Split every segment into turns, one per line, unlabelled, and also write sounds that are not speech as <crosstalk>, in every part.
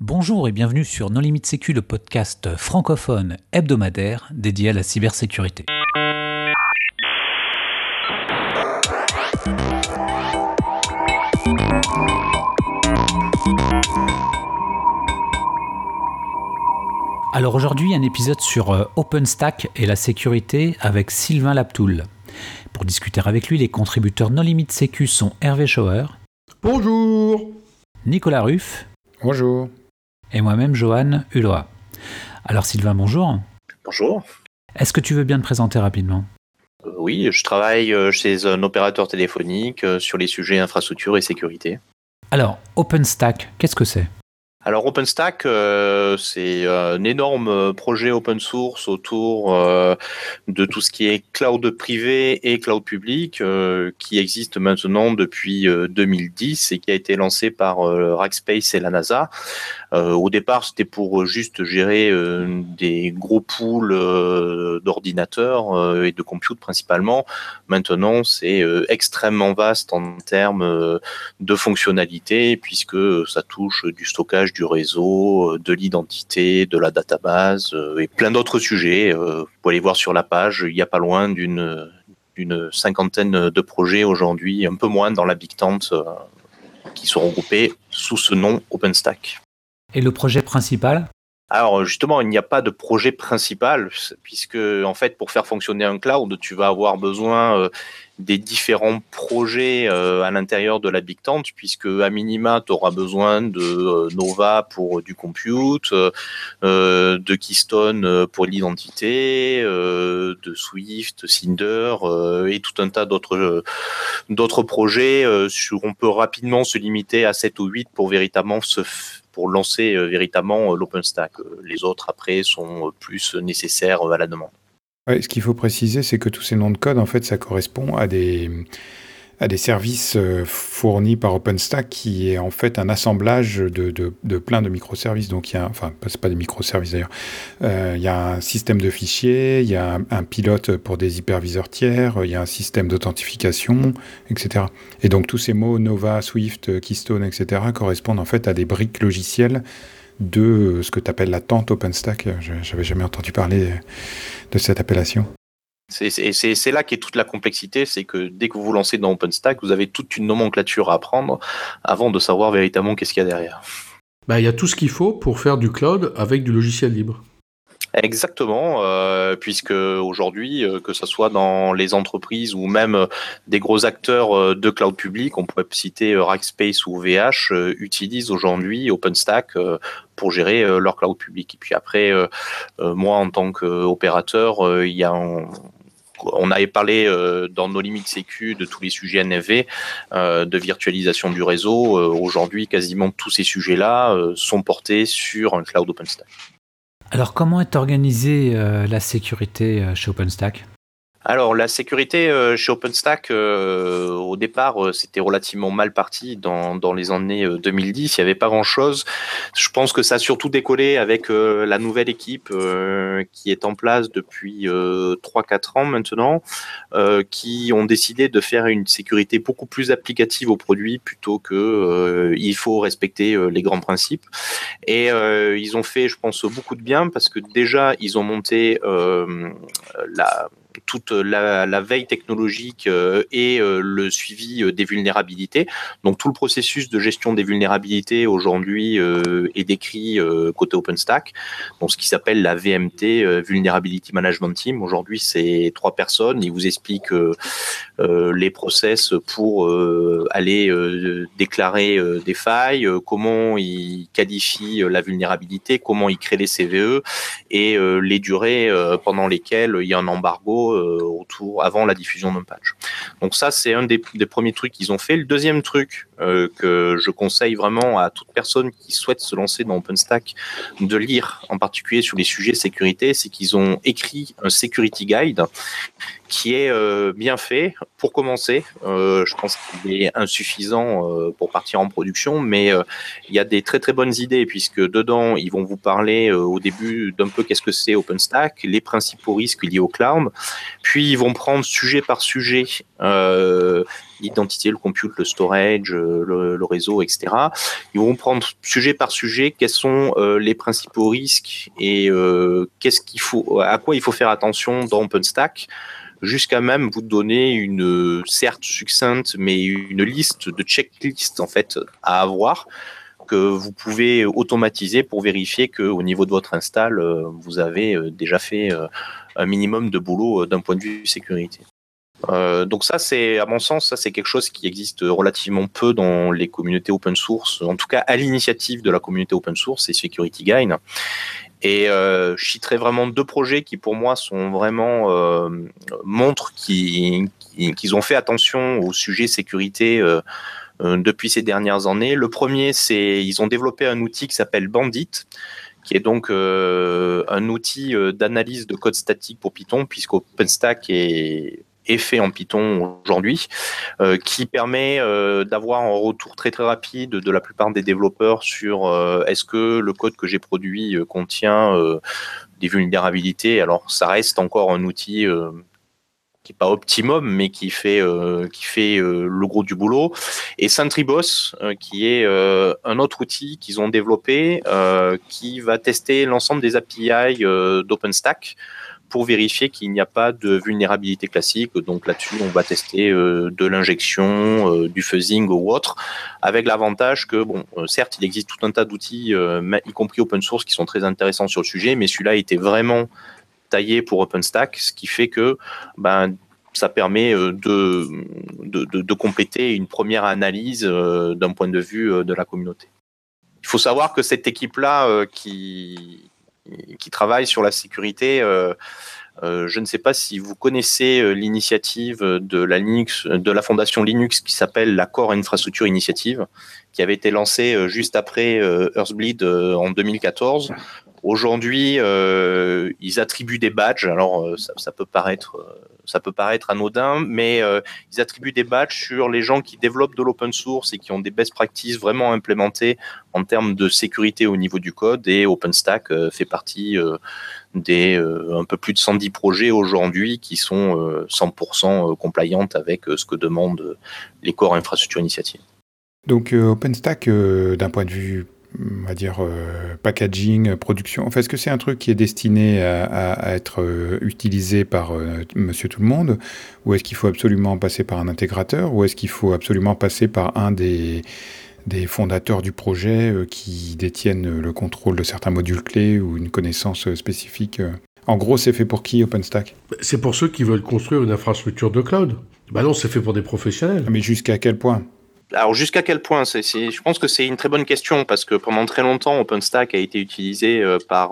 Bonjour et bienvenue sur Non Limite Sécu, le podcast francophone hebdomadaire dédié à la cybersécurité. Alors aujourd'hui, un épisode sur euh, OpenStack et la sécurité avec Sylvain Laptoul. Pour discuter avec lui, les contributeurs Non Limite Sécu sont Hervé Schauer.
Bonjour.
Nicolas Ruff.
Bonjour
et moi-même Johan Hulot. Alors Sylvain, bonjour.
Bonjour.
Est-ce que tu veux bien te présenter rapidement?
Euh, Oui, je travaille euh, chez un opérateur téléphonique euh, sur les sujets infrastructure et sécurité.
Alors, OpenStack, qu'est-ce que c'est?
Alors OpenStack, euh, c'est un énorme projet open source autour euh, de tout ce qui est cloud privé et cloud public, euh, qui existe maintenant depuis 2010 et qui a été lancé par Rackspace et la NASA. Au départ, c'était pour juste gérer des gros pools d'ordinateurs et de compute principalement. Maintenant, c'est extrêmement vaste en termes de fonctionnalités puisque ça touche du stockage du réseau, euh, de l'identité, de la database euh, et plein d'autres sujets. Euh, vous pouvez aller voir sur la page, il n'y a pas loin d'une cinquantaine de projets aujourd'hui, un peu moins dans la Big Tent, qui sont regroupés sous ce nom OpenStack.
Et le projet principal?
Alors justement, il n'y a pas de projet principal, puisque en fait, pour faire fonctionner un cloud, tu vas avoir besoin des différents projets euh, à l'intérieur de la Big Tent, puisque à minima, tu auras besoin de euh, Nova pour du compute, euh, de Keystone pour l'identité, de Swift, Cinder et tout un tas d'autres projets. On peut rapidement se limiter à 7 ou 8 pour véritablement se pour lancer véritablement l'OpenStack. Les autres après sont plus nécessaires à la demande
ce qu'il faut préciser, c'est que tous ces noms de code, en fait, ça correspond à des, à des services euh, fournis par OpenStack qui est en fait un assemblage de, de, plein de microservices. Donc, il y a, enfin, c'est pas des microservices d'ailleurs. Euh, il y a un système de fichiers, il y a un, pilote pour des hyperviseurs tiers, il y a un système d'authentification, etc. Et donc, tous ces mots, Nova, Swift, Keystone, etc., correspondent en fait à des briques logicielles de ce que tu appelles la tente OpenStack. J'avais jamais entendu parler de cette appellation.
C'est là qu'est toute la complexité, c'est que dès que vous vous lancez dans OpenStack, vous avez toute une nomenclature à apprendre avant de savoir véritablement qu'est-ce qu'il y a derrière.
Bah, il y a tout ce qu'il faut pour faire du cloud avec du logiciel libre.
Exactement, euh, puisque aujourd'hui, euh, que ce soit dans les entreprises ou même euh, des gros acteurs de cloud public, on pourrait citer Rackspace ou VH, utilisent aujourd'hui OpenStack pour gérer leur cloud public. Et puis après, moi en tant qu'opérateur, il y a on avait parlé dans nos limites sécu de tous les sujets NFV, de virtualisation du réseau. Aujourd'hui, quasiment tous ces sujets-là sont portés sur un cloud OpenStack.
Alors comment est organisée euh, la sécurité euh, chez OpenStack?
Alors la sécurité euh, chez OpenStack, au départ, c'était relativement mal parti dans, dans les années 2010. Il n'y avait pas grand-chose. Je pense que ça a surtout décollé avec la nouvelle équipe qui est en place depuis 3-4 ans maintenant, qui ont décidé de faire une sécurité beaucoup plus applicative au produit plutôt que il faut respecter les grands principes. Et ils ont fait, je pense, beaucoup de bien parce que déjà, ils ont monté la toute la, veille technologique euh, et euh, le suivi euh, des vulnérabilités. Donc tout le processus de gestion des vulnérabilités aujourd'hui est décrit côté OpenStack, donc ce qui s'appelle la VMT, Vulnerability Management Team. Aujourd'hui, c'est trois personnes. Ils vous expliquent les process pour aller déclarer des failles, comment ils qualifient la vulnérabilité, comment ils créent les CVE et les durées pendant lesquelles il y a un embargo euh, autour avant la diffusion d'un patch. Donc ça, c'est un des, premiers trucs qu'ils ont fait. Le deuxième truc euh, que je conseille vraiment à toute personne qui souhaite se lancer dans OpenStack de lire, en particulier sur les sujets sécurité, c'est qu'ils ont écrit un security guide qui est euh, bien fait pour commencer. Euh, je pense qu'il est insuffisant pour partir en production, mais il y a des très très bonnes idées puisque dedans ils vont vous parler au début d'un peu qu'est-ce que c'est OpenStack, les principaux risques liés au cloud, puis ils vont prendre sujet par sujet l'identité, le compute, le storage, le, le, réseau, etc. Ils vont prendre sujet par sujet quels sont les principaux risques et qu'est-ce qu'il faut, à quoi il faut faire attention dans OpenStack jusqu'à même vous donner une certes succincte mais une liste de checklists en fait à avoir que vous pouvez automatiser pour vérifier que au niveau de votre install euh, vous avez euh, déjà fait euh, un minimum de boulot d'un point de vue sécurité. Donc ça, c'est à mon sens, ça c'est quelque chose qui existe relativement peu dans les communautés open source, en tout cas à l'initiative de la communauté open source et Security Guide. Et euh, je citerai vraiment deux projets qui pour moi sont vraiment euh, montrent qu'ils ont fait attention au sujet sécurité euh, euh, depuis ces dernières années. Le premier, c'est ils ont développé un outil qui s'appelle Bandit qui est donc euh, un outil d'analyse de code statique pour Python, puisqu'OpenStack est est fait en Python aujourd'hui, euh, qui permet euh, d'avoir un retour très très rapide de la plupart des développeurs sur euh, est-ce que le code que j'ai produit contient des vulnérabilités? Alors ça reste encore un outil qui n'est pas optimum, mais qui fait, le gros du boulot. Et Sentribos, qui est un autre outil qu'ils ont développé, qui va tester l'ensemble des API d'OpenStack pour vérifier qu'il n'y a pas de vulnérabilité classique. Donc là-dessus, on va tester euh, de l'injection, euh, du fuzzing ou autre, avec l'avantage que, bon, euh, certes, il existe tout un tas d'outils, y compris open source, qui sont très intéressants sur le sujet, mais celui-là était vraiment taillé pour OpenStack, ce qui fait que ben, ça permet de, de, de, compléter une première analyse d'un point de vue de la communauté. Il faut savoir que cette équipe-là qui, qui travaille sur la sécurité. Euh, euh, je ne sais pas si vous connaissez euh, l'initiative de la Linux, de la fondation Linux qui s'appelle la Core Infrastructure Initiative, qui avait été lancée juste après Earthbleed en 2014. Aujourd'hui, ils attribuent des badges. Alors, ça, peut paraître, ça peut paraître anodin, mais ils attribuent des badges sur les gens qui développent de l'open source et qui ont des best practices vraiment implémentées en termes de sécurité au niveau du code. Et OpenStack fait partie des euh, un peu plus de 110 projets aujourd'hui qui sont 100% euh, compliantes avec euh, ce que demandent les corps infrastructure initiative.
Donc OpenStack, d'un point de vue on va dire packaging, production. En fait, est-ce que c'est un truc qui est destiné à, être utilisé par Monsieur Tout le Monde, ou est-ce qu'il faut absolument passer par un intégrateur, ou est-ce qu'il faut absolument passer par un des des fondateurs du projet euh, qui détiennent le contrôle de certains modules clés ou une connaissance euh, spécifique. Euh? En gros, c'est fait pour qui OpenStack?
C'est pour ceux qui veulent construire une infrastructure de cloud. Bah non, c'est fait pour des professionnels.
Mais jusqu'à quel point?
Alors jusqu'à quel point Je pense que c'est une très bonne question parce que pendant très longtemps, OpenStack a été utilisé par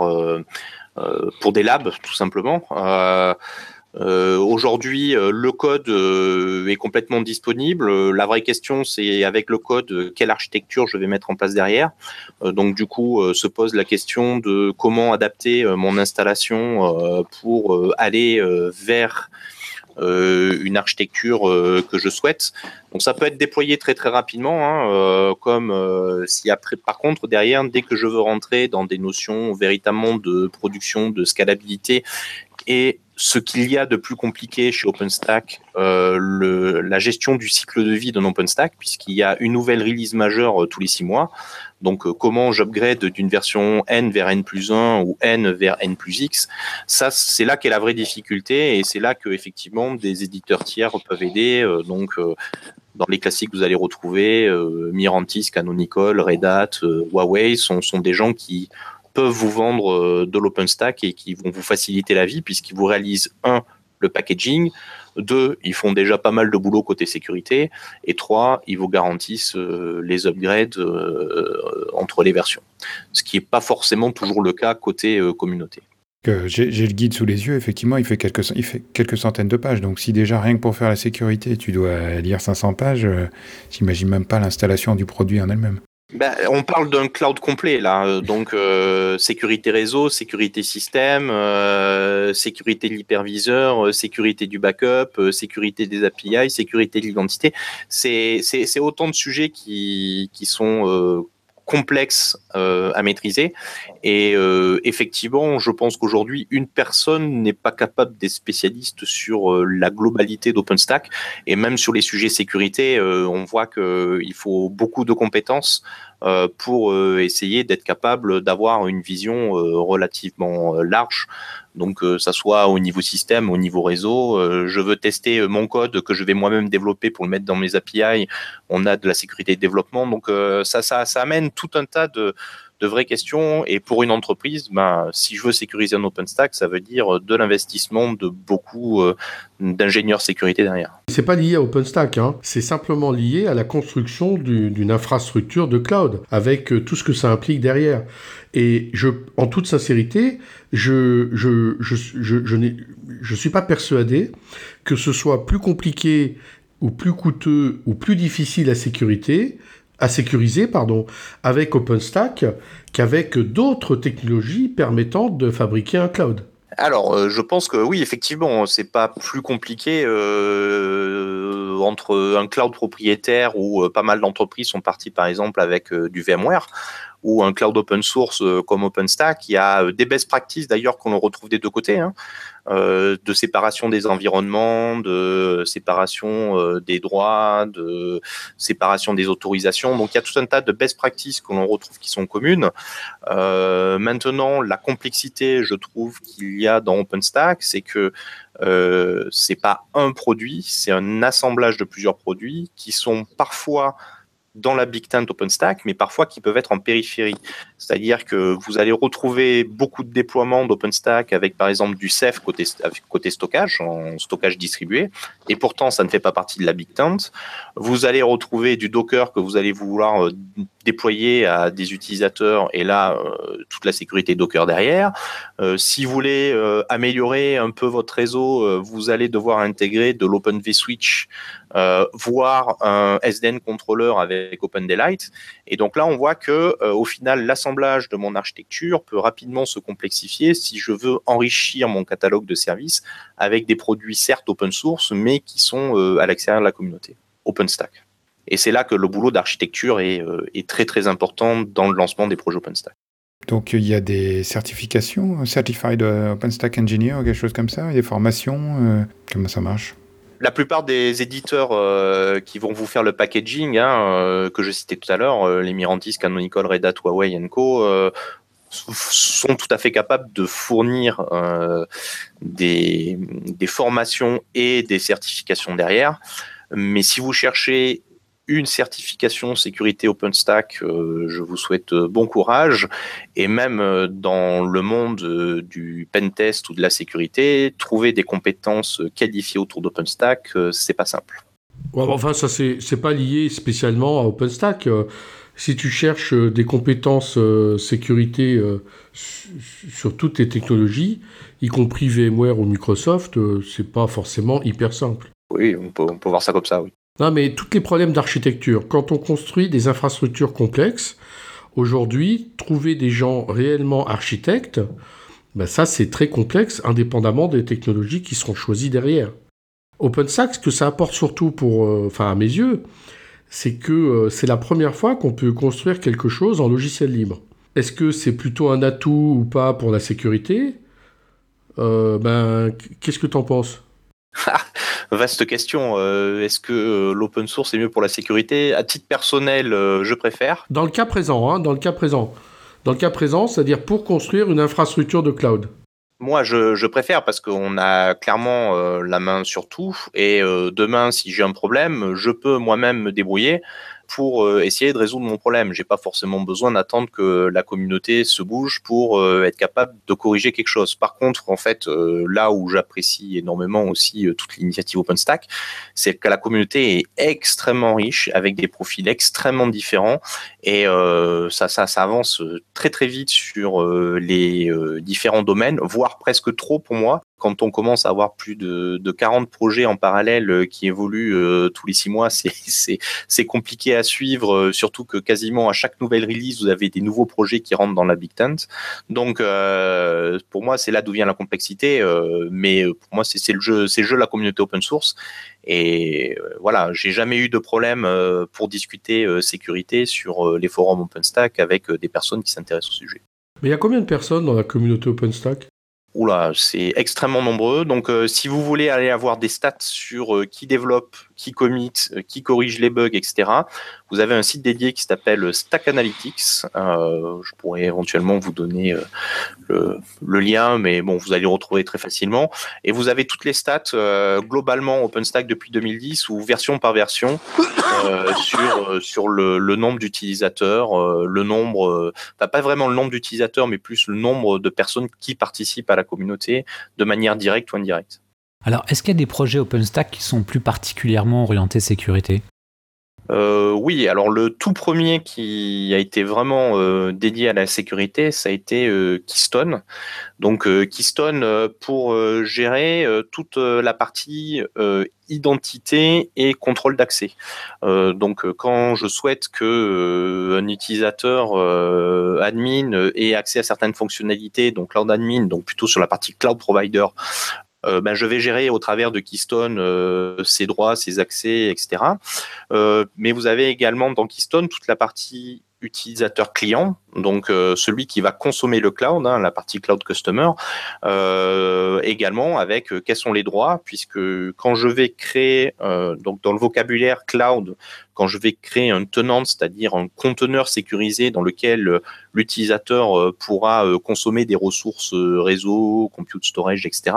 pour des labs tout simplement. Euh, aujourd'hui, euh, le code euh, est complètement disponible. La vraie question, c'est avec le code, quelle architecture je vais mettre en place derrière. donc, du coup, se pose la question de comment adapter mon installation pour aller vers une architecture que je souhaite. Donc ça peut être déployé très très rapidement, hein, comme si après, par contre derrière, dès que je veux rentrer dans des notions véritablement de production, de scalabilité et ce qu'il y a de plus compliqué chez OpenStack, euh, la gestion du cycle de vie d'un OpenStack, puisqu'il y a une nouvelle release majeure euh, tous les six mois. Donc, euh, comment j'upgrade d'une version N vers N plus 1 ou N vers N plus X? Ça, c'est là qu'est la vraie difficulté et c'est là que effectivement des éditeurs tiers peuvent aider. donc, dans les classiques, vous allez retrouver Mirantis, Canonical, Red Hat, Huawei, sont, sont des gens qui peuvent vous vendre euh, de l'OpenStack et qui vont vous faciliter la vie puisqu'ils vous réalisent un le packaging, deux ils font déjà pas mal de boulot côté sécurité et trois ils vous garantissent euh, les upgrades euh, entre les versions, ce qui n'est pas forcément toujours le cas côté communauté.
J'ai le guide sous les yeux, effectivement, il fait, quelques, il fait quelques centaines de pages. Donc, si déjà rien que pour faire la sécurité, tu dois lire 500 pages, j'imagine même pas l'installation du produit en elle-même.
Ben, on parle d'un cloud complet là, euh, donc euh, sécurité réseau, sécurité système, euh, sécurité de l'hyperviseur, sécurité du backup, sécurité des API, sécurité de l'identité. C'est autant de sujets qui, sont complexe à maîtriser. Et effectivement, je pense qu'aujourd'hui, une personne n'est pas capable d'être spécialiste sur la globalité d'OpenStack. Et même sur les sujets sécurité, on voit qu'il faut beaucoup de compétences pour essayer d'être capable d'avoir une vision relativement large donc, euh, ça soit au niveau système, au niveau réseau. Euh, je veux tester euh, mon code que je vais moi-même développer pour le mettre dans mes API. On a de la sécurité de développement. Donc, ça, ça amène tout un tas de, de vraies questions. Et pour une entreprise, ben, si je veux sécuriser un OpenStack, ça veut dire de l'investissement de beaucoup d'ingénieurs sécurité derrière.
C'est pas lié à OpenStack, hein. c'est simplement lié à la construction d'une infrastructure de cloud, avec tout ce que ça implique derrière. Et je, en toute sincérité, je je, je, je, je, je suis pas persuadé que ce soit plus compliqué ou plus coûteux ou plus difficile à sécurité à sécuriser pardon, avec OpenStack qu'avec d'autres technologies permettant de fabriquer un cloud.
Alors, euh, je pense que oui, effectivement, c'est pas plus compliqué euh, entre un cloud propriétaire où euh, pas mal d'entreprises sont parties, par exemple, avec du VMware, ou un cloud open source euh, comme OpenStack. Il y a euh, des best practices d'ailleurs qu'on retrouve des deux côtés, hein, euh, de séparation des environnements, de séparation des droits, de séparation des autorisations. Donc il y a tout un tas de best practices que l'on retrouve qui sont communes. maintenant, la complexité, je trouve qu'il y a dans OpenStack, c'est que euh, c'est pas un produit, c'est un assemblage de plusieurs produits qui sont parfois dans la Big Tent OpenStack, mais parfois qui peuvent être en périphérie. C'est-à-dire que vous allez retrouver beaucoup de déploiements d'OpenStack avec par exemple du Ceph côté, côté stockage, en stockage distribué, et pourtant ça ne fait pas partie de la Big Tent. Vous allez retrouver du Docker que vous allez vouloir euh, déployer à des utilisateurs, et là, euh, toute la sécurité Docker derrière. Euh, si vous voulez améliorer un peu votre réseau, vous allez devoir intégrer de l'Open vSwitch euh, voire un SDN controller avec Open Daylight. Et donc là, on voit que euh, au final, l'assemblage de mon architecture peut rapidement se complexifier si je veux enrichir mon catalogue de services avec des produits certes open source, mais qui sont euh, à l'extérieur de la communauté, OpenStack. Et c'est là que le boulot d'architecture est, est, très très important dans le lancement des projets OpenStack.
Donc il y a des certifications, Certified OpenStack Engineer, quelque chose comme ça, des formations, comment ça marche?
La plupart des éditeurs euh, qui vont vous faire le packaging, hein, euh, que je citais tout à l'heure, euh, les Mirantis, Canonical, Red Hat, Huawei Co, sont tout à fait capables de fournir des, des, formations et des certifications derrière. Mais si vous cherchez une certification sécurité OpenStack, euh, je vous souhaite euh, bon courage. Et même euh, dans le monde du pentest ou de la sécurité, trouver des compétences qualifiées autour d'OpenStack, c'est pas simple.
enfin, ça c'est pas lié spécialement à OpenStack. Si tu cherches des compétences sécurité sur toutes les technologies, y compris VMware ou Microsoft, c'est pas forcément hyper simple.
Oui, on peut, on peut voir ça comme ça, oui.
Non, mais tous les problèmes d'architecture, quand on construit des infrastructures complexes, aujourd'hui, trouver des gens réellement architectes, ben ça c'est très complexe, indépendamment des technologies qui seront choisies derrière. OpenStack, ce que ça apporte surtout pour, euh, à mes yeux, c'est que euh, c'est la première fois qu'on peut construire quelque chose en logiciel libre. Est-ce que c'est plutôt un atout ou pas pour la sécurité? Euh, Ben, qu'est-ce que tu en penses?
Vaste question. Euh, est-ce que euh, l'open source est mieux pour la sécurité? À titre personnel, euh, je préfère.
Dans le cas présent, hein, dans le cas présent. Dans le cas présent, c'est-à-dire pour construire une infrastructure de cloud.
Moi, je, préfère parce qu'on a clairement la main sur tout. Et demain, si j'ai un problème, je peux moi-même me débrouiller pour euh, essayer de résoudre mon problème. J'ai pas forcément besoin d'attendre que la communauté se bouge pour euh, être capable de corriger quelque chose. Par contre, en fait, euh, là où j'apprécie énormément aussi toute l'initiative OpenStack, c'est que la communauté est extrêmement riche avec des profils extrêmement différents et ça, ça, ça avance très très vite sur les différents domaines, voire presque trop pour moi quand on commence à avoir plus de, de 40 projets en parallèle qui évoluent tous les six mois, <laughs> c'est compliqué à suivre, surtout que quasiment à chaque nouvelle release, vous avez des nouveaux projets qui rentrent dans la Big Tent. Donc, pour moi, c'est là d'où vient la complexité, mais pour moi, c'est le jeu, c'est le jeu de la communauté open source. Et voilà, j'ai jamais eu de problème pour discuter sécurité sur les forums OpenStack avec des personnes qui s'intéressent au sujet.
Mais il y a combien de personnes dans la communauté OpenStack?
Oula, c'est extrêmement nombreux. Donc, euh, si vous voulez aller avoir des stats sur euh, qui développe, qui commit, euh, qui corrige les bugs, etc., vous avez un site dédié qui s'appelle Stack Analytics. je pourrais éventuellement vous donner le, lien, mais bon, vous allez le retrouver très facilement. Et vous avez toutes les stats globalement OpenStack depuis 2010 ou version par version sur sur le, le nombre d'utilisateurs, le nombre, pas vraiment le nombre d'utilisateurs, mais plus le nombre de personnes qui participent à la communauté de manière directe ou indirecte.
Alors, est-ce qu'il y a des projets OpenStack qui sont plus particulièrement orientés sécurité?
Euh, oui, alors le tout premier qui a été vraiment euh, dédié à la sécurité, ça a été euh, Keystone. Donc Keystone pour gérer toute la partie identité et contrôle d'accès. donc quand je souhaite que un utilisateur admin ait accès à certaines fonctionnalités, donc cloud admin, donc plutôt sur la partie cloud provider, ben, je vais gérer au travers de Keystone euh, ses droits, ses accès, etc. Euh, mais vous avez également dans Keystone toute la partie utilisateur client, donc celui qui va consommer le cloud, hein, la partie cloud customer, également avec quels sont les droits, puisque quand je vais créer, donc dans le vocabulaire cloud, quand je vais créer un tenant, c'est-à-dire un conteneur sécurisé dans lequel euh, l'utilisateur euh, pourra euh, consommer des ressources réseau, compute storage, etc.,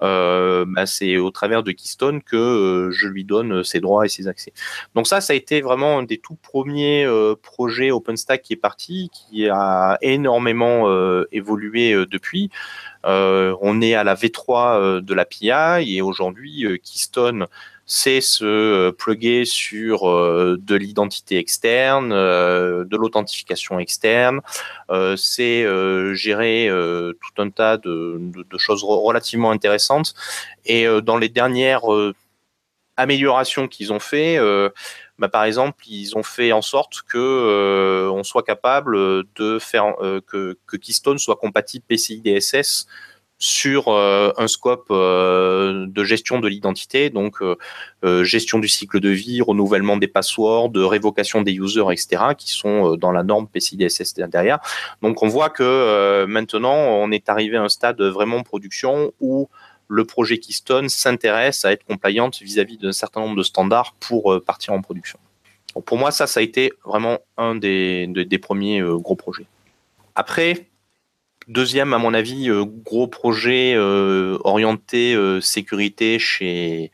bah, c'est au travers de Keystone que je lui donne ses droits et ses accès. Donc ça, ça a été vraiment un des tout premiers projets OpenStack qui est parti, qui a énormément évolué depuis. on est à la V3 de l'API et aujourd'hui, Keystone c'est se euh, plugger sur euh, de l'identité externe, euh, de l'authentification externe, c'est gérer tout un tas de, choses relativement intéressantes. Et dans les dernières améliorations qu'ils ont fait, bah, par exemple, ils ont fait en sorte que on soit capable de faire que, que Keystone soit compatible PCI DSS sur euh, un scope euh, de gestion de l'identité, donc euh, gestion du cycle de vie, renouvellement des passwords, de révocation des users, etc., qui sont dans la norme PCI DSS derrière. Donc on voit que maintenant on est arrivé à un stade vraiment production où le projet Keystone s'intéresse à être compliant vis-à-vis d'un certain nombre de standards pour partir en production. pour moi, ça, ça a été vraiment un des, des premiers gros projets. Après, Deuxième, à mon avis, euh, gros projet euh, orienté euh, sécurité chez,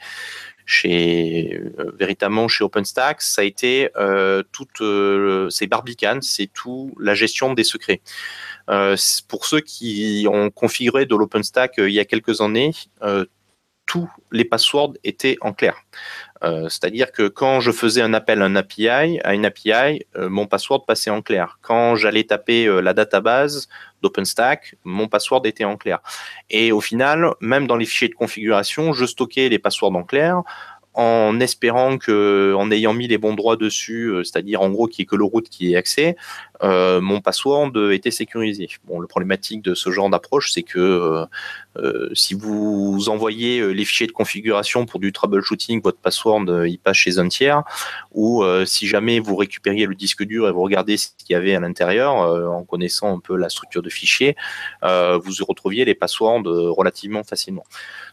chez véritablement chez OpenStack, ça a été toute c'est Barbican, c'est tout la gestion des secrets. Pour ceux qui ont configuré de l'OpenStack il y a quelques années, tous les passwords étaient en clair. Euh, c'est-à-dire que quand je faisais un appel à, une API, euh, mon password passait en clair. Quand j'allais taper euh, la database d'OpenStack, mon password était en clair. Et au final, même dans les fichiers de configuration, je stockais les passwords en clair en espérant que, en ayant mis les bons droits dessus, euh, c'est-à-dire en gros qu'il n'y ait que le root qui ait accès, euh, mon password était sécurisé. Bon, le problématique de ce genre d'approche, c'est que euh, si vous envoyez les fichiers de configuration pour du troubleshooting, votre password il passe chez un tiers, ou si jamais vous récupériez le disque dur et vous regardez ce qu'il y avait à l'intérieur, en connaissant un peu la structure de fichiers, vous retrouviez les passwords relativement facilement.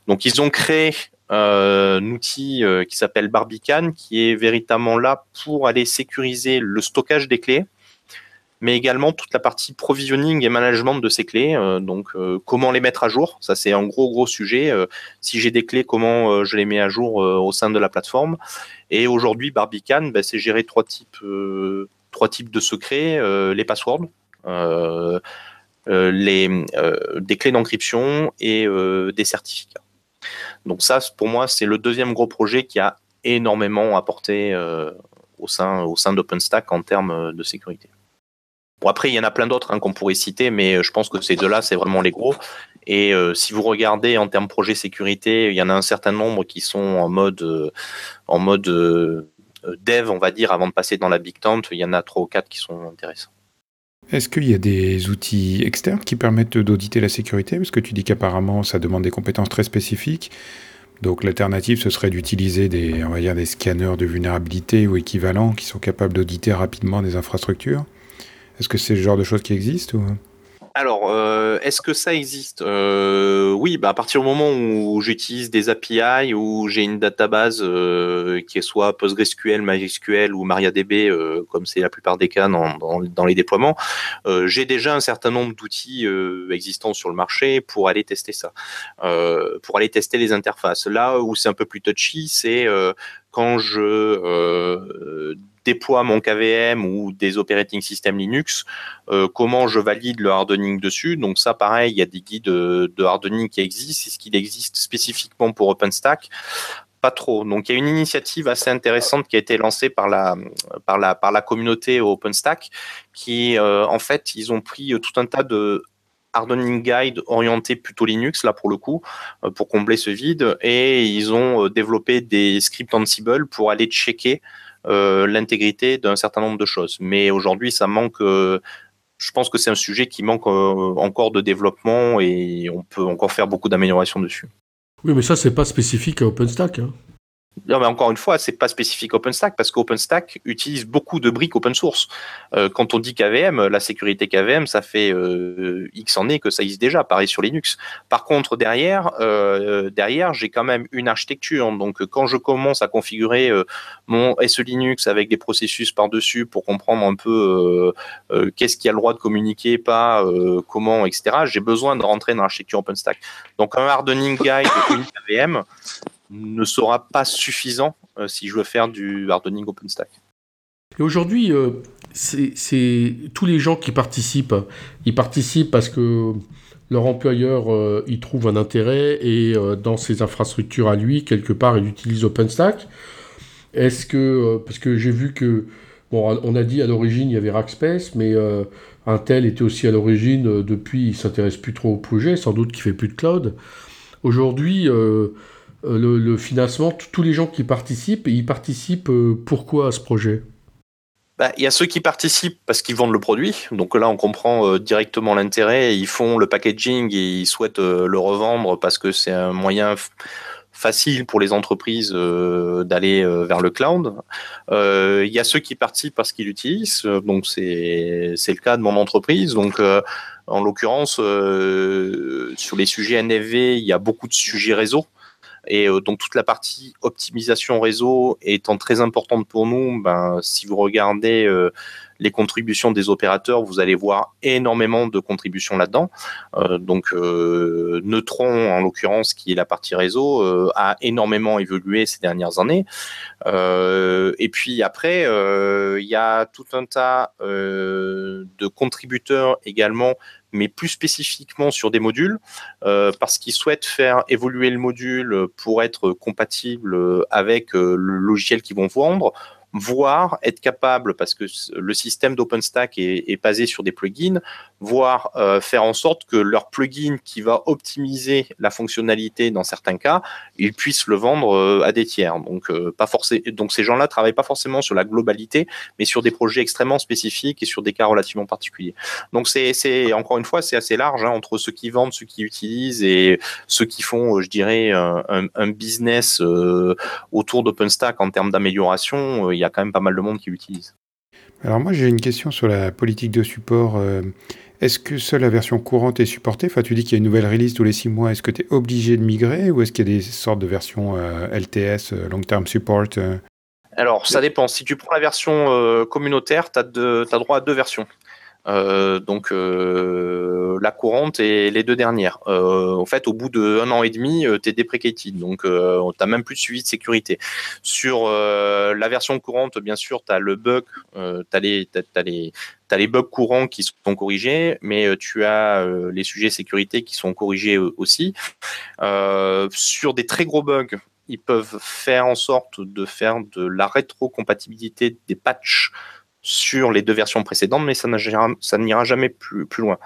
Donc ils ont créé un outil euh, qui s'appelle Barbican, qui est véritablement là pour aller sécuriser le stockage des clés, mais également toute la partie provisioning et management de ces clés. Euh, donc, comment les mettre à jour Ça, c'est un gros, gros sujet. si j'ai des clés, comment je les mets à jour au sein de la plateforme Et aujourd'hui, Barbican, ben, c'est gérer trois types, trois types de secrets les passwords. les, des clés d'encryption et des certificats. Donc ça, pour moi, c'est le deuxième gros projet qui a énormément apporté euh, au sein, d'OpenStack en termes de sécurité. Bon, après, il y en a plein d'autres hein, qu'on pourrait citer, mais je pense que ces deux-là, c'est vraiment les gros. Et si vous regardez en termes projet sécurité, il y en a un certain nombre qui sont en mode, en mode dev, on va dire, avant de passer dans la big tent. Il y en a trois ou quatre qui sont intéressants.
Est-ce qu'il y a des outils externes qui permettent d'auditer la sécurité? Parce que tu dis qu'apparemment, ça demande des compétences très spécifiques. Donc l'alternative, ce serait d'utiliser des, des scanners de vulnérabilité ou équivalents qui sont capables d'auditer rapidement des infrastructures. Est-ce que c'est le genre de choses qui existent.
Alors, euh, est-ce que ça existe? Euh, Oui, bah, à partir du moment où j'utilise des API, ou j'ai une database euh, qui est soit PostgreSQL, MySQL ou MariaDB, comme c'est la plupart des cas dans, les déploiements, j'ai déjà un certain nombre d'outils existants sur le marché pour aller tester ça, pour aller tester les interfaces. Là où c'est un peu plus touchy, c'est quand je déploie mon KVM ou des operating systems Linux, euh, comment je valide le hardening dessus. Donc ça, pareil, il y a des guides de, hardening qui existent. Est-ce qu'il existe spécifiquement pour OpenStack pas trop. Donc il y a une initiative assez intéressante qui a été lancée par la par la par la communauté OpenStack qui euh, en fait ils ont pris tout un tas de hardening guide orienté plutôt Linux là pour le coup euh, pour combler ce vide et ils ont développé des scripts Ansible pour aller checker euh, l'intégrité d'un certain nombre de choses. Mais aujourd'hui, ça manque. Euh, je pense que c'est un sujet qui manque euh, encore de développement et on peut encore faire beaucoup d'améliorations dessus.
Oui, mais ça, c'est pas spécifique à OpenStack. Hein.
Non, mais encore une fois, c'est pas spécifique OpenStack parce qu'OpenStack utilise beaucoup de briques open source. Euh, quand on dit KVM, la sécurité KVM, ça fait euh, X années que ça existe déjà, pareil sur Linux. Par contre, derrière, euh, derrière, j'ai quand même une architecture. Donc, quand je commence à configurer mon SE Linux avec des processus par-dessus pour comprendre un peu qu'est-ce qui a le droit de communiquer, pas, comment, etc., j'ai besoin de rentrer dans l'architecture OpenStack. Donc, un hardening guide, une KVM, ne sera pas suffisant euh, si je veux faire du hardening OpenStack.
Et aujourd'hui, euh, c'est tous les gens qui participent. Ils participent parce que leur employeur euh, y trouve un intérêt et dans ses infrastructures à lui, quelque part, il utilise OpenStack. Est-ce que, parce que j'ai vu que, bon, on a dit à l'origine il y avait Rackspace, mais Intel était aussi à l'origine, depuis il s'intéresse plus trop au projet, sans doute qu'il fait plus de cloud. Aujourd'hui, euh, le, financement, tous les gens qui participent, ils participent euh, pourquoi à ce projet?
Bah, il y a ceux qui participent parce qu'ils vendent le produit. Donc là, on comprend euh, directement l'intérêt. Ils font le packaging et ils souhaitent le revendre parce que c'est un moyen facile pour les entreprises d'aller vers le cloud. Il y a ceux qui participent parce qu'ils l'utilisent. Donc c'est le cas de mon entreprise. Donc en l'occurrence, sur les sujets NFV, il y a beaucoup de sujets réseau. Et euh, donc toute la partie optimisation réseau étant très importante pour nous, ben, si vous regardez euh, les contributions des opérateurs, vous allez voir énormément de contributions là-dedans. Euh, donc Neutron, en l'occurrence, qui est la partie réseau, a énormément évolué ces dernières années. et puis après, il y a tout un tas de contributeurs également mais plus spécifiquement sur des modules, euh, parce qu'ils souhaitent faire évoluer le module pour être compatible avec euh, le logiciel qu'ils vont vendre voire être capable, parce que le système d'OpenStack est, basé sur des plugins, voire euh, faire en sorte que leur plugin qui va optimiser la fonctionnalité dans certains cas, ils puissent le vendre euh, à des tiers. Donc, euh, pas donc ces gens-là travaillent pas forcément sur la globalité, mais sur des projets extrêmement spécifiques et sur des cas relativement particuliers. Donc c'est encore une fois c'est assez large hein, entre ceux qui vendent, ceux qui utilisent et ceux qui font, je dirais, un, business autour d'OpenStack en termes d'amélioration. Y a quand même pas mal de monde qui l'utilise.
Alors moi j'ai une question sur la politique de support. Euh, est-ce que seule la version courante est supportée? Enfin tu dis qu'il y a une nouvelle release tous les six mois. Est-ce que tu es obligé de migrer ou est-ce qu'il y a des sortes de versions euh, LTS, euh, Long Term Support
Alors ça dépend. Si tu prends la version communautaire, tu as, as, droit à deux versions. Euh, donc euh, la courante et les deux dernières. Euh, en fait, au bout d'un an et demi, tu es deprecated, donc tu n'as même plus de suivi de sécurité. Sur la version courante, bien sûr, tu as le bug, tu as, les, les, les bugs courants qui sont corrigés, mais tu as les sujets sécurité qui sont corrigés aussi. sur des très gros bugs, ils peuvent faire en sorte de faire de la rétrocompatibilité des patchs sur les deux versions précédentes, mais ça n'ira jamais plus, loin.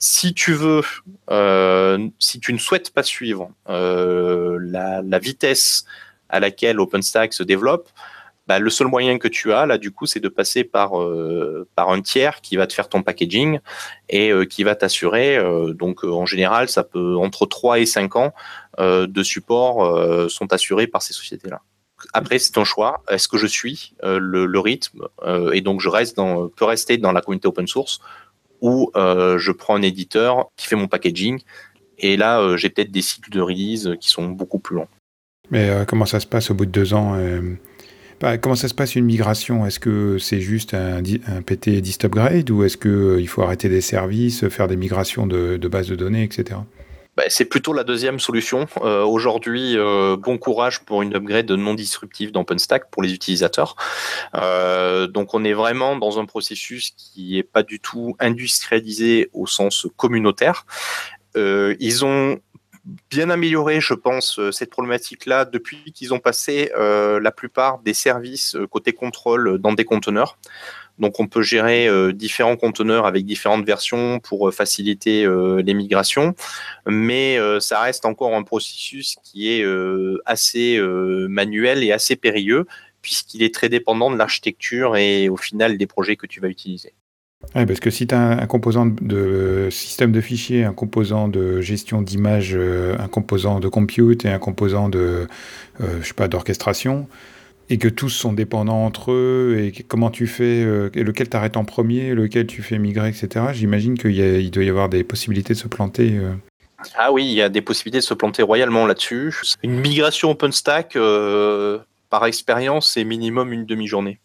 Si tu veux, euh, si tu ne souhaites pas suivre euh, la, vitesse à laquelle OpenStack se développe, bah, le seul moyen que tu as là, du coup, c'est de passer par euh, un tiers qui va te faire ton packaging et qui va t'assurer. Donc, en général, ça peut entre 3 et 5 ans de support sont assurés par ces sociétés-là. Après, c'est ton choix. Est-ce que je suis le, le, rythme et donc je reste dans, peux rester dans la communauté open source ou je prends un éditeur qui fait mon packaging et là, j'ai peut-être des cycles de release qui sont beaucoup plus longs.
Mais comment ça se passe au bout de deux ans bah, comment ça se passe une migration? Est-ce que c'est juste un, un PT upgrade ou est-ce qu'il euh, faut arrêter des services, faire des migrations de, bases de données, etc.
Bah, c'est plutôt la deuxième solution. Euh, aujourd'hui, euh, bon courage pour une upgrade non disruptive d'OpenStack pour les utilisateurs. donc on est vraiment dans un processus qui n'est pas du tout industrialisé au sens communautaire. ils ont bien amélioré, je pense, euh, cette problématique-là depuis qu'ils ont passé euh, la plupart des services euh, côté contrôle dans des conteneurs. Donc on peut gérer différents conteneurs avec différentes versions pour faciliter les migrations, mais ça reste encore un processus qui est assez manuel et assez périlleux puisqu'il est très dépendant de l'architecture et au final des projets que tu vas utiliser.
Oui, parce que si tu as un, composant de système de fichiers, un composant de gestion d'image, euh, un composant de compute et un composant de, euh, je sais pas, d'orchestration, et que tous sont dépendants entre eux, et comment tu fais, euh, lequel t'arrêtes en premier, lequel tu fais migrer, etc., j'imagine qu'il doit y avoir des possibilités de se planter.
Ah oui, il y a des possibilités de se planter royalement là-dessus. Une migration OpenStack, par expérience, c'est minimum une demi-journée.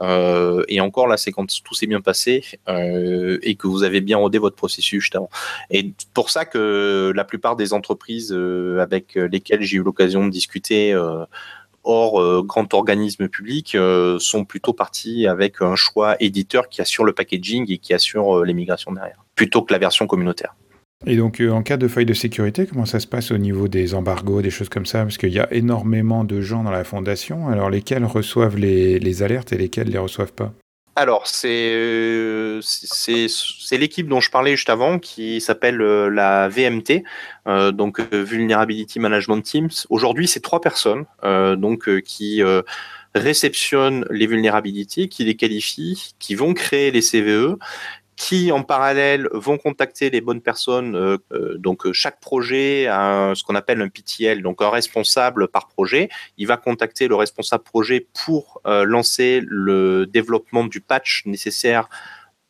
Euh, et encore là, c'est quand tout s'est bien passé euh, et que vous avez bien rodé votre processus justement. Et pour ça que la plupart des entreprises euh, avec lesquelles j'ai eu l'occasion de discuter hors grand organisme public sont plutôt partis avec un choix éditeur qui assure le packaging et qui assure les migrations derrière, plutôt que la version communautaire.
Et donc, euh, en cas de faille de sécurité, comment ça se passe au niveau des embargos, des choses comme ça? Parce qu'il y a énormément de gens dans la fondation. Alors, lesquels reçoivent les, alertes et lesquels ne les reçoivent pas?
Alors, euh, c'est l'équipe dont je parlais juste avant qui s'appelle euh, la VMT, donc Vulnerability Management Teams. Aujourd'hui, c'est trois personnes donc qui réceptionnent les vulnérabilités, qui les qualifient, qui vont créer les CVE qui en parallèle vont contacter les bonnes personnes. Euh, euh, donc euh, chaque projet ce qu'on appelle un PTL, donc un responsable par projet. Il va contacter le responsable projet pour lancer le développement du patch nécessaire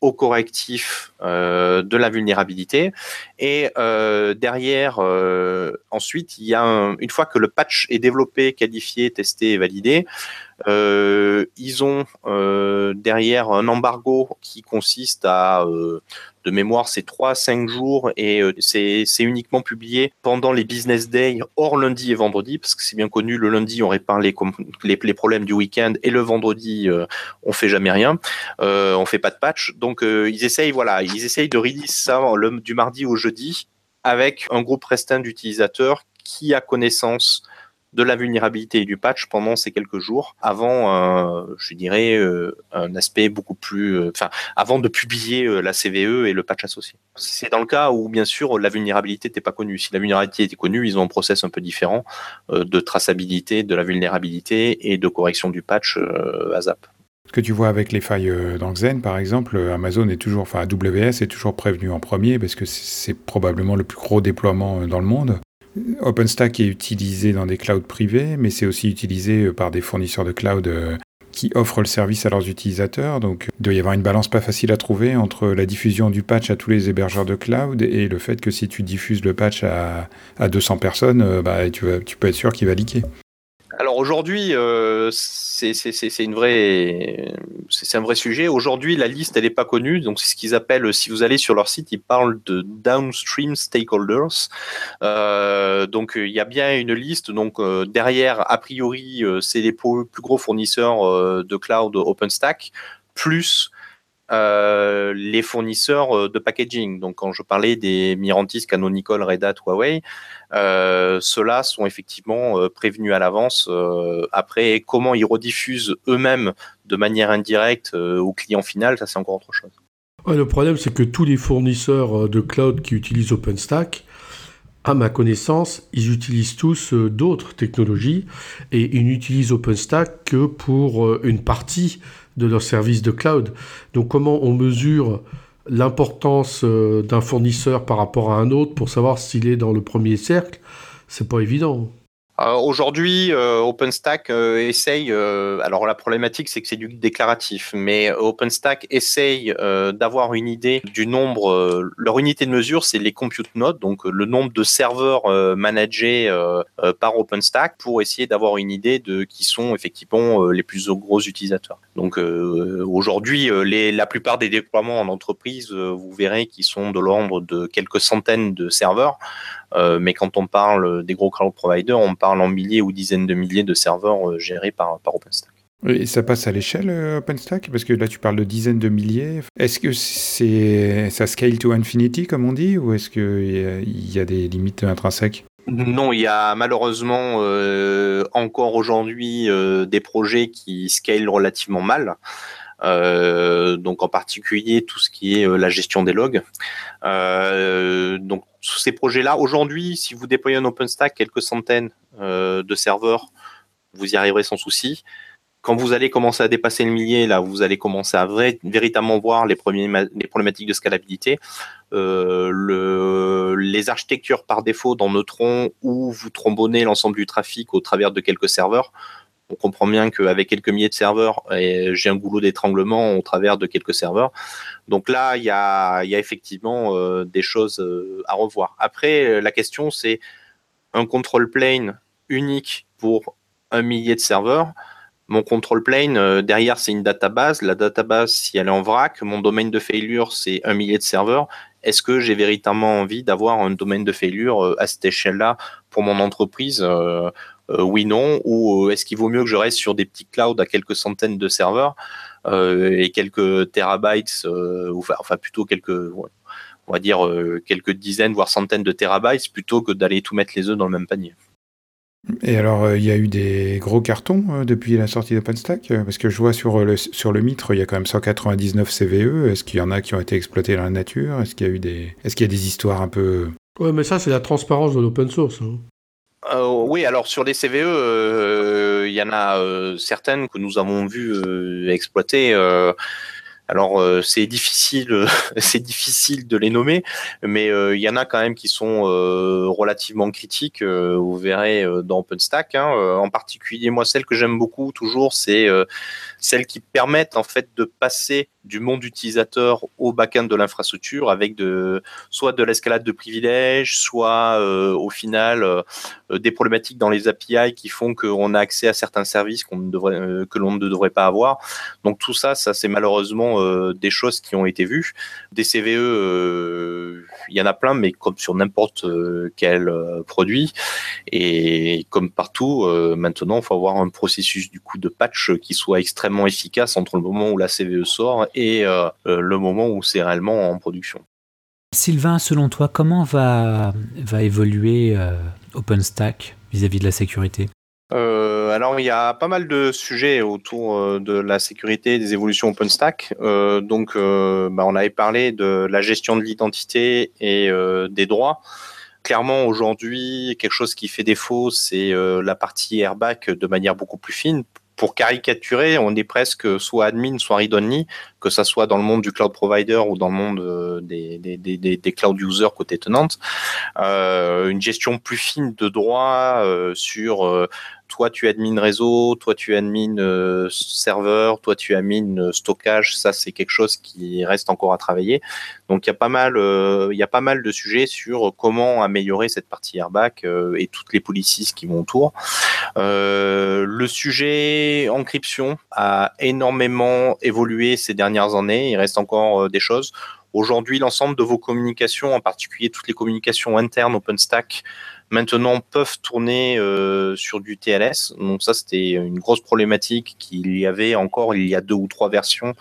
au correctif de la vulnérabilité. Et derrière, ensuite, il y a une fois que le patch est développé, qualifié, testé et validé, euh, ils ont euh, derrière un embargo qui consiste à, euh, de mémoire, c'est 3 à 5 jours et c'est uniquement publié pendant les business days, hors lundi et vendredi, parce que c'est bien connu, le lundi, on répare les, les, problèmes du week-end et le vendredi, on fait jamais rien, on fait pas de patch. Donc, ils essayent, voilà, ils essayent de release ça du mardi au jeudi avec un groupe restreint d'utilisateurs qui a connaissance de la vulnérabilité et du patch pendant ces quelques jours avant, je dirais, euh, un aspect beaucoup plus, euh, enfin, avant de publier euh, la CVE et le patch associé. C'est dans le cas où, bien sûr, la vulnérabilité n'était pas connue. Si la vulnérabilité était connue, ils ont un process un peu différent de traçabilité de la vulnérabilité et de correction du patch ASAP.
Ce que tu vois avec les failles dans Xen, par exemple, Amazon est toujours, enfin AWS est toujours prévenu en premier parce que c'est probablement le plus gros déploiement dans le monde. OpenStack est utilisé dans des clouds privés, mais c'est aussi utilisé euh, par des fournisseurs de cloud euh, qui offrent le service à leurs utilisateurs. Donc il doit y avoir une balance pas facile à trouver entre la diffusion du patch à tous les hébergeurs de cloud et le fait que si tu diffuses le patch à, 200 personnes, euh, bah, tu, tu peux être sûr qu'il va liquer.
Alors aujourd'hui, euh, c'est une vraie, c'est un vrai sujet. Aujourd'hui, la liste elle n'est pas connue, donc c'est ce qu'ils appellent. Si vous allez sur leur site, ils parlent de downstream stakeholders. Euh, donc il y a bien une liste. Donc euh, derrière, a priori, c'est les plus gros fournisseurs de cloud OpenStack, plus euh, les fournisseurs euh, de packaging. Donc, quand je parlais des Mirantis, Canonical, Red Hat, Huawei, euh, ceux-là sont effectivement prévenus à l'avance. après, comment ils rediffusent eux-mêmes de manière indirecte au client final, ça c'est encore autre chose.
le problème, c'est que tous les fournisseurs de cloud qui utilisent OpenStack, à ma connaissance, ils utilisent tous d'autres technologies et ils n'utilisent OpenStack que pour une partie de leur service de cloud. Donc comment on mesure l'importance euh, d'un fournisseur par rapport à un autre pour savoir s'il est dans le premier cercle? C'est pas évident.
Euh, aujourd'hui, euh, OpenStack euh, essaye. alors la problématique, c'est que c'est du déclaratif, mais OpenStack essaye d'avoir une idée du nombre. leur unité de mesure, c'est les compute nodes, donc le nombre de serveurs managés par OpenStack, pour essayer d'avoir une idée de qui sont effectivement les plus gros utilisateurs. Donc aujourd'hui, la plupart des déploiements en entreprise, vous verrez qu'ils sont de l'ordre de quelques centaines de serveurs. Euh, mais quand on parle des gros cloud providers, on parle en milliers ou dizaines de milliers de serveurs euh, gérés par, par OpenStack.
Et ça passe à l'échelle euh, OpenStack? Parce que là, tu parles de dizaines de milliers. Est-ce que c'est ça scale to infinity, comme on dit, ou est-ce qu'il y, y, a des limites intrinsèques?
Non, il y a malheureusement encore aujourd'hui des projets qui scalent relativement mal. Euh, donc en particulier tout ce qui est euh, la gestion des logs. Euh, donc ces projets-là, aujourd'hui, si vous déployez un OpenStack, quelques centaines de serveurs, vous y arriverez sans souci. Quand vous allez commencer à dépasser le millier, là, vous allez commencer à véritablement voir les, premiers, les problématiques de scalabilité. le, les architectures par défaut dans Neutron où vous trombonnez l'ensemble du trafic au travers de quelques serveurs on comprend bien qu'avec quelques milliers de serveurs, j'ai un goulot d'étranglement au travers de quelques serveurs. Donc là, il y a, effectivement euh, des choses euh, à revoir. Après, euh, la question, c'est un control plane unique pour un millier de serveurs. Mon control plane, derrière, c'est une database. La database, si elle est en vrac, mon domaine de failure, c'est un millier de serveurs. Est-ce que j'ai véritablement envie d'avoir un domaine de failure à cette échelle-là pour mon entreprise oui, non, ou euh, est-ce qu'il vaut mieux que je reste sur des petits clouds à quelques centaines de serveurs euh, et quelques terabytes, enfin plutôt quelques, on va dire quelques dizaines voire centaines de terabytes plutôt que d'aller tout mettre les œufs dans le même panier.
Et alors, il y a eu des gros cartons depuis la sortie d'OpenStack Parce que je vois sur le, sur le Mitre, il y a quand même 199 CVE. Est-ce qu'il y en a qui ont été exploités dans la nature? Est-ce qu'il y a eu des, est-ce qu'il y a des histoires un peu
Ouais, mais ça, c'est la transparence de l'open source. Hein.
Euh, oui, alors sur les CVE, euh, il y en a euh, certaines que nous avons vues exploiter. Alors c'est difficile, <laughs> c'est difficile de les nommer, mais il y en a quand même qui sont relativement critiques. vous verrez dans OpenStack. Hein, en particulier, moi, celle que j'aime beaucoup toujours, c'est celles qui permettent en fait de passer du monde utilisateur au back-end de l'infrastructure avec de, soit de l'escalade de privilèges, soit euh, au final euh, des problématiques dans les API qui font qu'on a accès à certains services qu'on devrait, euh, que l'on ne devrait pas avoir. Donc tout ça, ça c'est malheureusement des choses qui ont été vues. Des CVE, il y en a plein, mais comme sur n'importe quel produit. Et comme partout, maintenant, il faut avoir un processus du coup de patch qui soit extrêmement efficace entre le moment où la CVE sort et euh, euh, le moment où c'est réellement en production.
Sylvain, selon toi, comment va, va évoluer euh, OpenStack vis-à-vis de la sécurité?
Alors il y a pas mal de sujets autour de la sécurité des évolutions OpenStack. donc bah, on avait parlé de la gestion de l'identité et des droits. Clairement aujourd'hui quelque chose qui fait défaut c'est la partie airbag de manière beaucoup plus fine pour caricaturer, on est presque soit admin, soit read-only, que ça soit dans le monde du cloud provider ou dans le monde euh, des, cloud users côté tenante. Euh, une gestion plus fine de droit euh, sur toi tu admin réseau, toi tu admin euh, serveur, toi tu admin euh, stockage, ça c'est quelque chose qui reste encore à travailler. Donc il y a pas mal, euh, il y a pas mal de sujets sur comment améliorer cette partie airbag et toutes les policies qui vont autour. le sujet encryption a énormément évolué ces dernières années. Il reste encore des choses Aujourd'hui, l'ensemble de vos communications, en particulier toutes les communications internes OpenStack, maintenant peuvent tourner euh, sur du TLS. Donc ça, c'était une grosse problématique qu'il y avait encore il y a deux ou trois versions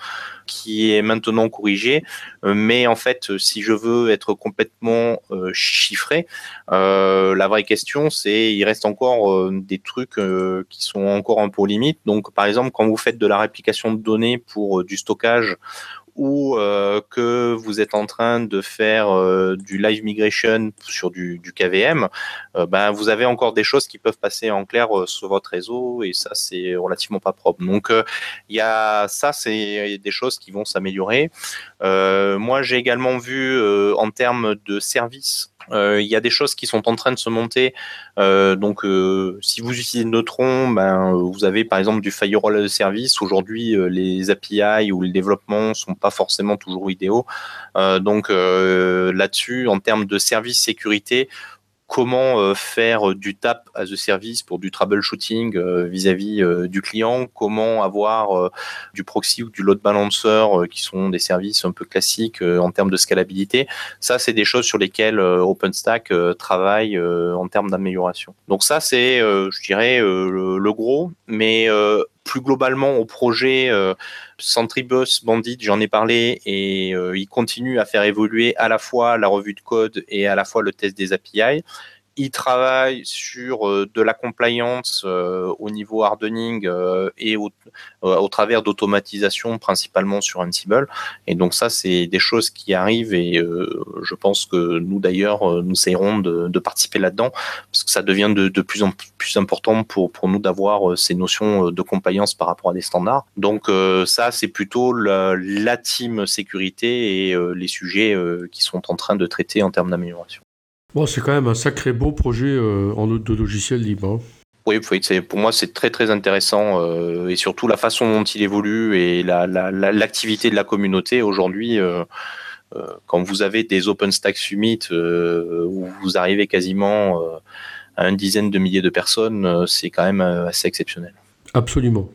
qui est maintenant corrigée. Euh, mais en fait, si je veux être complètement euh, chiffré, la vraie question, c'est il reste encore des trucs qui sont encore un peu limite. Donc par exemple, quand vous faites de la réplication de données pour du stockage ou euh, que vous êtes en train de faire euh, du live migration sur du, du KVM, euh, ben vous avez encore des choses qui peuvent passer en clair sur votre réseau et ça c'est relativement pas propre. Donc il y a ça c'est des choses qui vont s'améliorer. moi j'ai également vu en termes de services il y a des choses qui sont en train de se monter. donc, si vous utilisez Neutron, ben, vous avez par exemple du firewall de service. Aujourd'hui, les API ou le développement sont pas forcément toujours idéaux. Euh, donc euh, là-dessus, en termes de service sécurité, comment euh, faire du tap as a service pour du troubleshooting vis-à-vis du client, comment avoir du proxy ou du load balancer qui sont des services un peu classiques en termes de scalabilité. Ça, c'est des choses sur lesquelles OpenStack travaille en termes d'amélioration. Donc ça, c'est, je dirais, le, gros, mais plus globalement au projet euh, Centribus Bandit, j'en ai parlé et euh, il continue à faire évoluer à la fois la revue de code et à la fois le test des API il travaille sur euh, de la compliance euh, au niveau hardening euh, et au, travers d'automatisation principalement sur Ansible. Et donc ça, c'est des choses qui arrivent et je pense que nous d'ailleurs, nous essayerons de, participer là-dedans parce que ça devient de, plus en plus important pour, pour nous d'avoir ces notions de compliance par rapport à des standards. Donc ça, c'est plutôt la, la, team sécurité et les sujets qui sont en train de traiter en termes d'amélioration.
Bon, c'est quand même un sacré beau projet euh, en de logiciel libre. Hein.
Oui, pour moi, c'est très très intéressant euh, et surtout la façon dont il évolue et l'activité la, de la communauté aujourd'hui. Euh, quand vous avez des OpenStack Summit où vous arrivez quasiment à une dizaine de milliers de personnes, c'est quand même assez exceptionnel.
Absolument.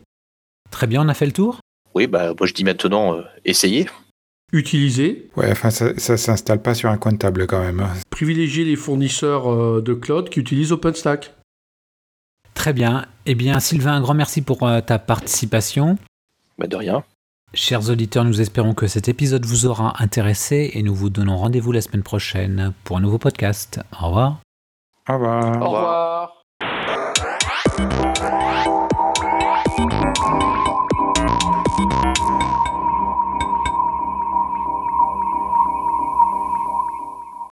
Très bien, on a fait le tour?
Oui, bah, moi je dis maintenant, essayez
utiliser.
Ouais, enfin, ça ne s'installe pas sur un coin de table quand même. Hein.
Privilégier les fournisseurs euh, de cloud qui utilisent OpenStack.
Très bien. Eh bien, Sylvain, un grand merci pour euh, ta participation.
Bah de rien.
Chers auditeurs, nous espérons que cet épisode vous aura intéressé et nous vous donnons rendez-vous la semaine prochaine pour un nouveau podcast. Au revoir.
Au revoir.
Au revoir.